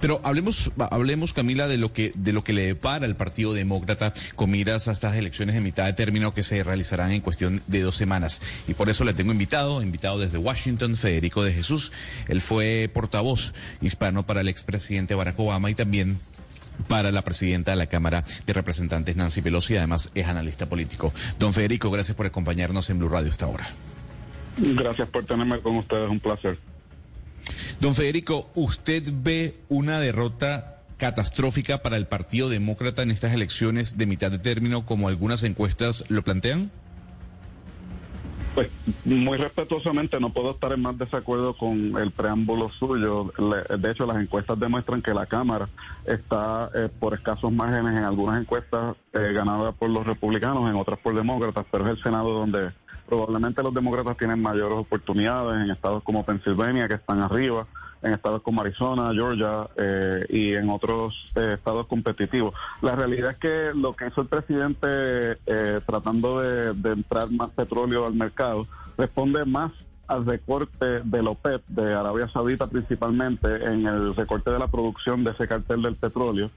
Pero hablemos, hablemos Camila, de lo que, de lo que le depara al Partido Demócrata con miras a estas elecciones de mitad de término que se realizarán en cuestión de dos semanas. Y por eso le tengo invitado, invitado desde Washington, Federico de Jesús. Él fue portavoz hispano para el expresidente Barack Obama y también para la presidenta de la Cámara de Representantes, Nancy Pelosi, y además es analista político. Don Federico, gracias por acompañarnos en Blue Radio esta hora. Gracias por tenerme con ustedes, un placer. Don Federico, ¿usted ve una derrota catastrófica para el Partido Demócrata en estas elecciones de mitad de término como algunas encuestas lo plantean? Pues muy respetuosamente no puedo estar en más desacuerdo con el preámbulo suyo. De hecho, las encuestas demuestran que la Cámara está eh, por escasos márgenes en algunas encuestas eh, ganadas por los republicanos, en otras por demócratas, pero es el Senado donde probablemente los demócratas tienen mayores oportunidades en estados como Pensilvania, que están arriba, en estados como Arizona, Georgia eh, y en otros eh, estados competitivos. La realidad es que lo que hizo el presidente eh, tratando de, entrar más petróleo al mercado responde más al recorte de OPEP, de Arabia Saudita principalmente, en el recorte de la producción de ese cartel del petróleo,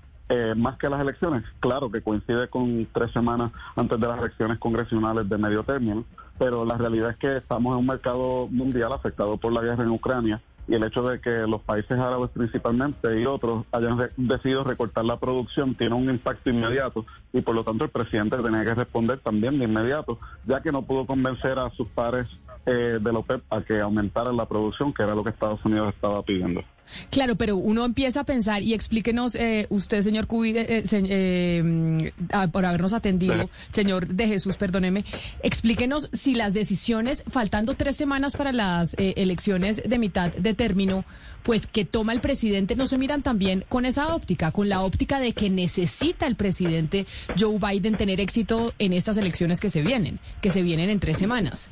más que las elecciones. Claro que coincide con tres semanas antes de las elecciones congresionales de medio término, pero la realidad es que estamos en un mercado mundial afectado por la guerra en Ucrania y el hecho de que los países árabes principalmente y otros hayan decidido recortar la producción tiene un impacto inmediato y por lo tanto el presidente tenía que responder también de inmediato, ya que no pudo convencer a sus pares eh, de la OPEP a que aumentaran la producción, que era lo que Estados Unidos estaba pidiendo. Claro, pero uno empieza a pensar y explíquenos eh, usted, señor Cubi, eh, eh, ah, por habernos atendido, señor de Jesús, perdóneme, explíquenos si las decisiones, faltando tres semanas para las elecciones de mitad de término, pues que toma el presidente, no se miran también con esa óptica, con la óptica de que necesita el presidente Joe Biden tener éxito en estas elecciones que se vienen, que se vienen en tres semanas.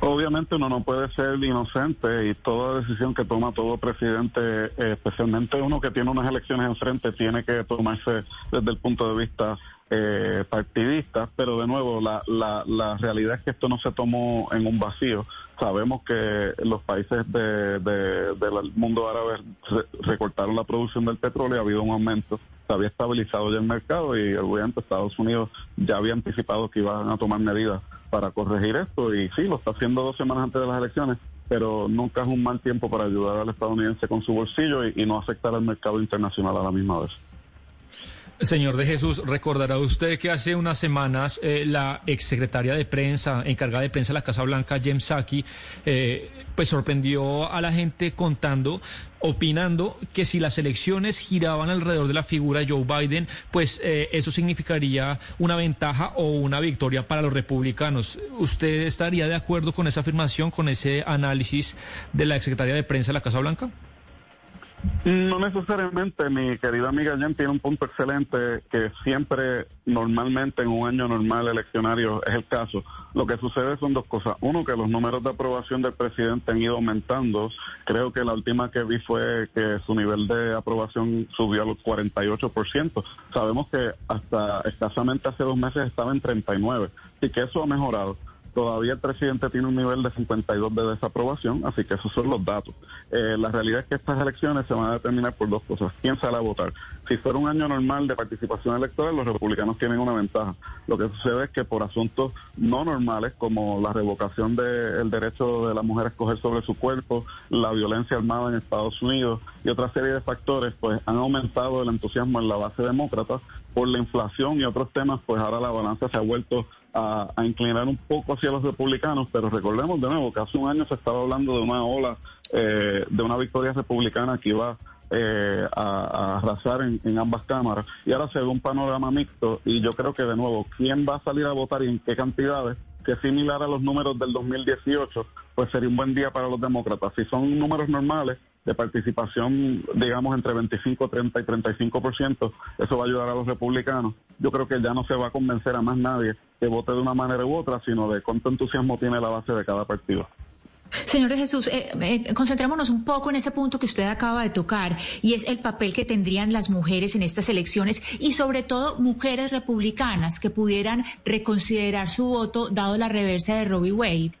Obviamente uno no puede ser inocente y toda decisión que toma todo presidente, especialmente uno que tiene unas elecciones enfrente, tiene que tomarse desde el punto de vista eh, partidista, pero de nuevo la, la, la realidad es que esto no se tomó en un vacío. Sabemos que los países de, del mundo árabe recortaron la producción del petróleo y ha habido un aumento. Se había estabilizado ya el mercado y obviamente Estados Unidos ya había anticipado que iban a tomar medidas para corregir esto y sí, lo está haciendo dos semanas antes de las elecciones, pero nunca es un mal tiempo para ayudar al estadounidense con su bolsillo y, no afectar al mercado internacional a la misma vez. Señor de Jesús, recordará usted que hace unas semanas eh, la exsecretaria de prensa, encargada de prensa de la Casa Blanca, Jem Psaki, eh, pues sorprendió a la gente contando, opinando que si las elecciones giraban alrededor de la figura de Joe Biden, pues eh, eso significaría una ventaja o una victoria para los republicanos. ¿Usted estaría de acuerdo con esa afirmación, con ese análisis de la exsecretaria de prensa de la Casa Blanca? No necesariamente, mi querida amiga Jen tiene un punto excelente que siempre, normalmente en un año normal eleccionario es el caso. Lo que sucede son dos cosas. Uno, que los números de aprobación del presidente han ido aumentando. Creo que la última que vi fue que su nivel de aprobación subió al 48%. Sabemos que hasta escasamente hace dos meses estaba en 39 y que eso ha mejorado. Todavía el presidente tiene un nivel de 52 de desaprobación, así que esos son los datos. Eh, la realidad es que estas elecciones se van a determinar por dos cosas. ¿Quién sale a votar? Si fuera un año normal de participación electoral, los republicanos tienen una ventaja. Lo que sucede es que por asuntos no normales, como la revocación del derecho de la mujer a escoger sobre su cuerpo, la violencia armada en Estados Unidos y otra serie de factores, pues han aumentado el entusiasmo en la base demócrata por la inflación y otros temas, pues ahora la balanza se ha vuelto a, inclinar un poco hacia los republicanos, pero recordemos de nuevo que hace un año se estaba hablando de una ola, eh, de una victoria republicana que iba eh, a, arrasar en, ambas cámaras. Y ahora se ve un panorama mixto y yo creo que de nuevo, ¿quién va a salir a votar y en qué cantidades? Que similar a los números del 2018, pues sería un buen día para los demócratas. Si son números normales, de participación, digamos, entre 25, 30 y 35%, eso va a ayudar a los republicanos. Yo creo que ya no se va a convencer a más nadie que vote de una manera u otra, sino de cuánto entusiasmo tiene la base de cada partido. Señor Jesús, eh, eh, concentrémonos un poco en ese punto que usted acaba de tocar y es el papel que tendrían las mujeres en estas elecciones y sobre todo mujeres republicanas que pudieran reconsiderar su voto dado la reversa de Robbie Wade.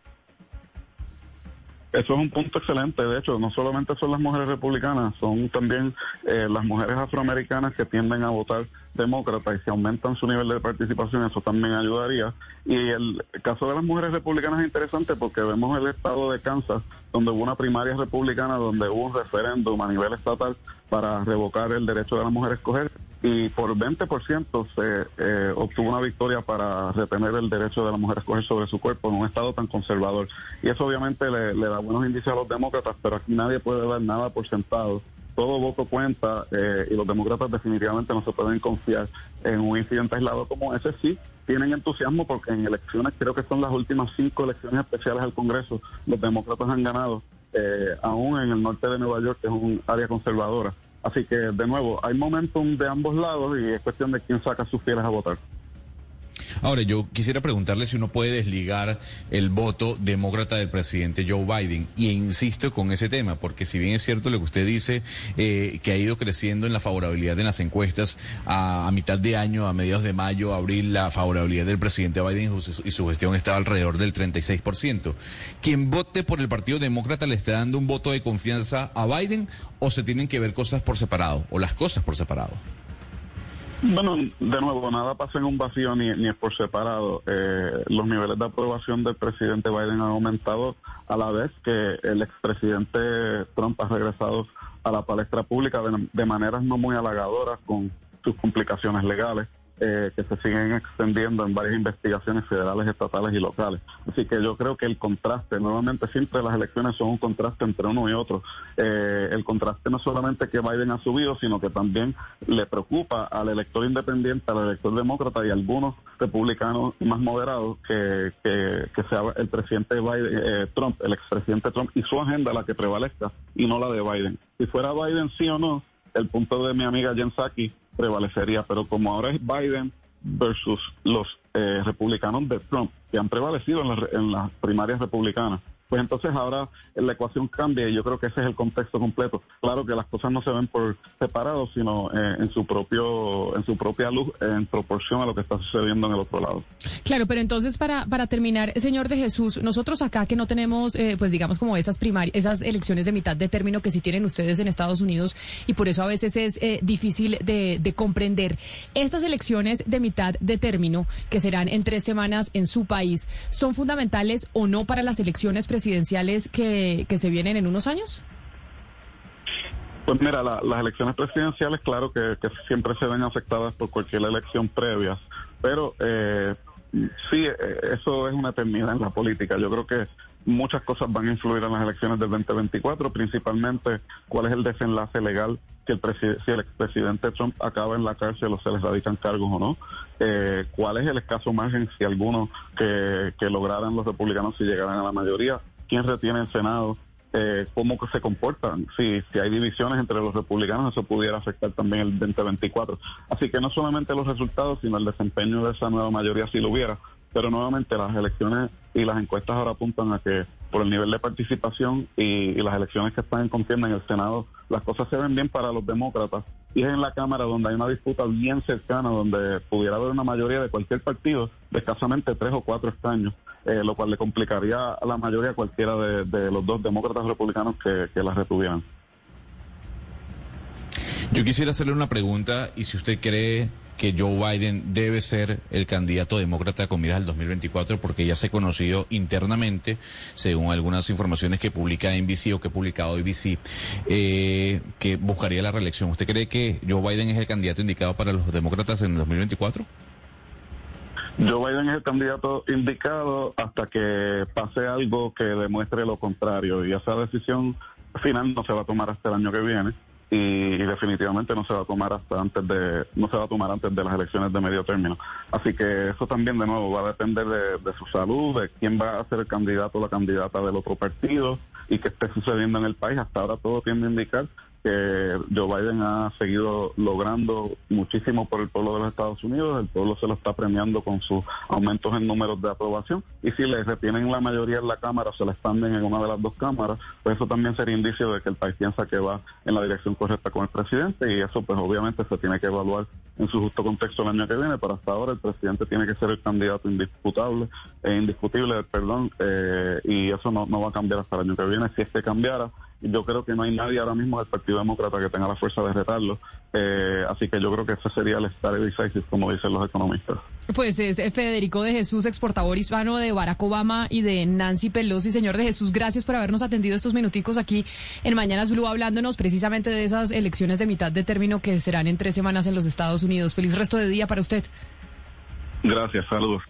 Eso es un punto excelente. De hecho, no solamente son las mujeres republicanas, son también eh, las mujeres afroamericanas que tienden a votar demócrata y si aumentan su nivel de participación, eso también ayudaría. Y el caso de las mujeres republicanas es interesante porque vemos el estado de Kansas, donde hubo una primaria republicana, donde hubo un referéndum a nivel estatal para revocar el derecho de la mujer a escoger y por 20% se eh, obtuvo una victoria para retener el derecho de la mujer a escoger sobre su cuerpo en un estado tan conservador. Y eso obviamente le, da buenos indicios a los demócratas, pero aquí nadie puede dar nada por sentado. Todo voto cuenta eh, y los demócratas definitivamente no se pueden confiar en un incidente aislado como ese. Sí, tienen entusiasmo porque en elecciones, creo que son las últimas cinco elecciones especiales al Congreso, los demócratas han ganado, eh, aún en el norte de Nueva York, que es un área conservadora. Así que, de nuevo, hay momentum de ambos lados y es cuestión de quién saca sus fieles a votar. Ahora, yo quisiera preguntarle si uno puede desligar el voto demócrata del presidente Joe Biden. Y insisto con ese tema, porque si bien es cierto lo que usted dice, eh, que ha ido creciendo en la favorabilidad en las encuestas, a, mitad de año, a mediados de mayo, abril, la favorabilidad del presidente Biden y su gestión estaba alrededor del 36%. ¿Quien vote por el Partido Demócrata le está dando un voto de confianza a Biden o se tienen que ver cosas por separado, o las cosas por separado? Bueno, de nuevo, nada pasa en un vacío ni, ni es por separado. Eh, los niveles de aprobación del presidente Biden han aumentado a la vez que el expresidente Trump ha regresado a la palestra pública de, de maneras no muy halagadoras con sus complicaciones legales. Eh, que se siguen extendiendo en varias investigaciones federales, estatales y locales. Así que yo creo que el contraste, nuevamente siempre las elecciones son un contraste entre uno y otro. Eh, el contraste no solamente que Biden ha subido, sino que también le preocupa al elector independiente, al elector demócrata y a algunos republicanos más moderados que, que, sea el presidente Biden, eh, Trump, el expresidente Trump y su agenda la que prevalezca y no la de Biden. Si fuera Biden sí o no, el punto de mi amiga Jen Psaki prevalecería, pero como ahora es Biden versus los eh, republicanos de Trump, que han prevalecido en, en las primarias republicanas, pues entonces ahora la ecuación cambia y yo creo que ese es el contexto completo. Claro que las cosas no se ven por separado, sino eh, en su propio en su propia luz en proporción a lo que está sucediendo en el otro lado. Claro, pero entonces para para terminar, señor de Jesús, nosotros acá que no tenemos eh, pues digamos como esas primarias, esas elecciones de mitad de término que sí tienen ustedes en Estados Unidos y por eso a veces es eh, difícil de, de comprender estas elecciones de mitad de término que serán en tres semanas en su país, ¿son fundamentales o no para las elecciones presidenciales? Presidenciales que, que se vienen en unos años? Pues mira, las elecciones presidenciales, claro que, siempre se ven afectadas por cualquier elección previa, pero eh, sí, eh, eso es una eternidad en la política. Yo creo que muchas cosas van a influir en las elecciones del 2024, principalmente cuál es el desenlace legal que el si el expresidente Trump acaba en la cárcel o se les radican cargos o no, eh, cuál es el escaso margen, si alguno, que, que lograran los republicanos si llegaran a la mayoría, quién retiene el Senado, eh, cómo se comportan. Si, si hay divisiones entre los republicanos, eso pudiera afectar también el 2024. Así que no solamente los resultados, sino el desempeño de esa nueva mayoría si lo hubiera. Pero nuevamente las elecciones y las encuestas ahora apuntan a que por el nivel de participación y, las elecciones que están en contienda en el Senado, las cosas se ven bien para los demócratas. Y es en la Cámara donde hay una disputa bien cercana, donde pudiera haber una mayoría de cualquier partido de escasamente tres o cuatro escaños, eh, lo cual le complicaría a la mayoría cualquiera de, los dos demócratas republicanos que, que las retuvieran. Yo quisiera hacerle una pregunta y si usted cree que Joe Biden debe ser el candidato demócrata con miras al 2024 porque ya se ha conocido internamente, según algunas informaciones que publica NBC o que ha publicado ABC, eh, que buscaría la reelección. ¿Usted cree que Joe Biden es el candidato indicado para los demócratas en el 2024? Joe Biden es el candidato indicado hasta que pase algo que demuestre lo contrario y esa decisión final no se va a tomar hasta el año que viene y, definitivamente no se va a tomar hasta antes de no se va a tomar antes de las elecciones de medio término. Así que eso también de nuevo va a depender de, su salud de quién va a ser el candidato o la candidata del otro partido y qué esté sucediendo en el país. Hasta ahora todo tiende a indicar que Joe Biden ha seguido logrando muchísimo por el pueblo de los Estados Unidos, el pueblo se lo está premiando con sus aumentos en números de aprobación. Y si le retienen la mayoría en la Cámara, se le expanden en una de las dos cámaras, pues eso también sería indicio de que el país piensa que va en la dirección correcta con el presidente. Y eso pues obviamente se tiene que evaluar en su justo contexto el año que viene, pero hasta ahora el presidente tiene que ser el candidato indisputable, e indiscutible, perdón, eh, y eso no, no va a cambiar hasta el año que viene. Si este cambiara, yo creo que no hay nadie ahora mismo del Partido Demócrata que tenga la fuerza de retarlo. Eh, así que yo creo que ese sería el estar decisive, como dicen los economistas. Pues es Federico de Jesús, exportador hispano de Barack Obama y de Nancy Pelosi. Señor de Jesús, gracias por habernos atendido estos minuticos aquí en Mañanas Blue, hablándonos precisamente de esas elecciones de mitad de término que serán en tres semanas en los Estados Unidos. Feliz resto de día para usted. Gracias, saludos.